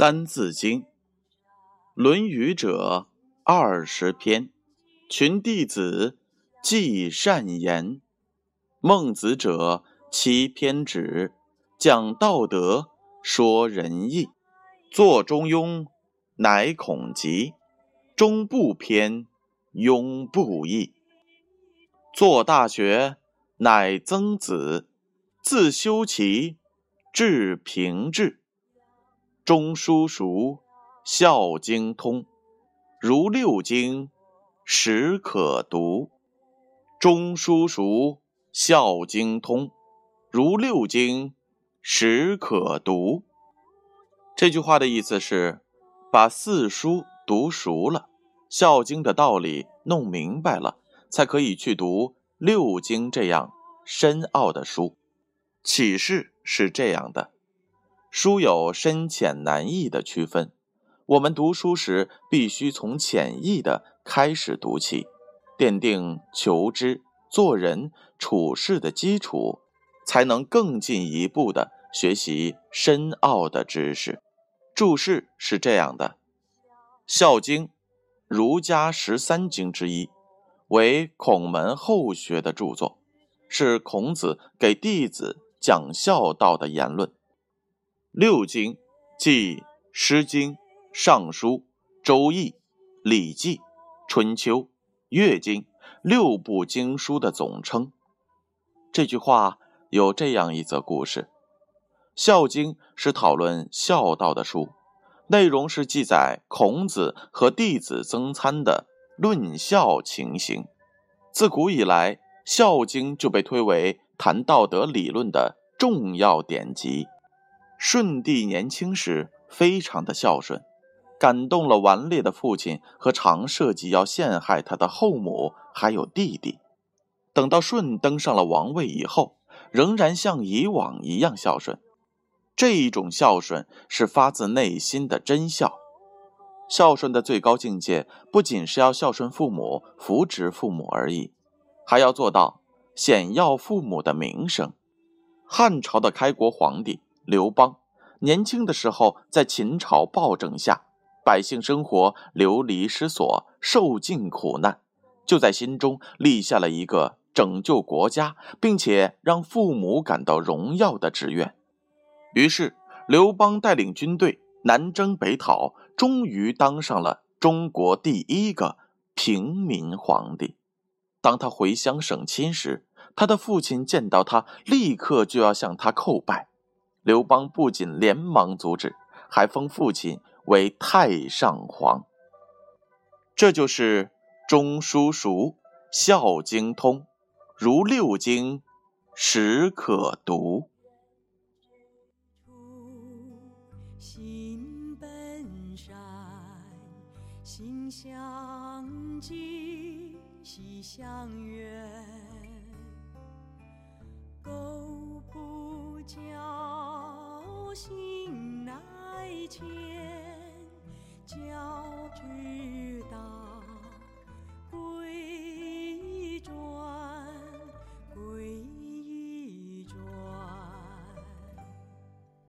三字经，《论语》者二十篇，群弟子记善言；孟子者七篇止，讲道德，说仁义。作中庸，乃孔集；中不偏，庸不义。作大学，乃曾子；自修齐，至平治。中书熟，孝经通，如六经，始可读。中书熟，孝经通，如六经，始可读。这句话的意思是，把四书读熟了，孝经的道理弄明白了，才可以去读六经这样深奥的书。启示是这样的。书有深浅难易的区分，我们读书时必须从浅易的开始读起，奠定求知、做人处事的基础，才能更进一步的学习深奥的知识。注释是这样的：《孝经》，儒家十三经之一，为孔门后学的著作，是孔子给弟子讲孝道的言论。六经，即《诗经》《尚书》《周易》《礼记》《春秋》《乐经》六部经书的总称。这句话有这样一则故事：《孝经》是讨论孝道的书，内容是记载孔子和弟子曾参的论孝情形。自古以来，《孝经》就被推为谈道德理论的重要典籍。舜帝年轻时非常的孝顺，感动了顽劣的父亲和常设计要陷害他的后母，还有弟弟。等到舜登上了王位以后，仍然像以往一样孝顺。这一种孝顺是发自内心的真孝。孝顺的最高境界，不仅是要孝顺父母、扶植父母而已，还要做到显耀父母的名声。汉朝的开国皇帝。刘邦年轻的时候，在秦朝暴政下，百姓生活流离失所，受尽苦难，就在心中立下了一个拯救国家，并且让父母感到荣耀的志愿。于是，刘邦带领军队南征北讨，终于当上了中国第一个平民皇帝。当他回乡省亲时，他的父亲见到他，立刻就要向他叩拜。刘邦不仅连忙阻止，还封父亲为太上皇。这就是中书熟，孝经通，如六经，始可读。心本善，心相近，习相远，苟不教。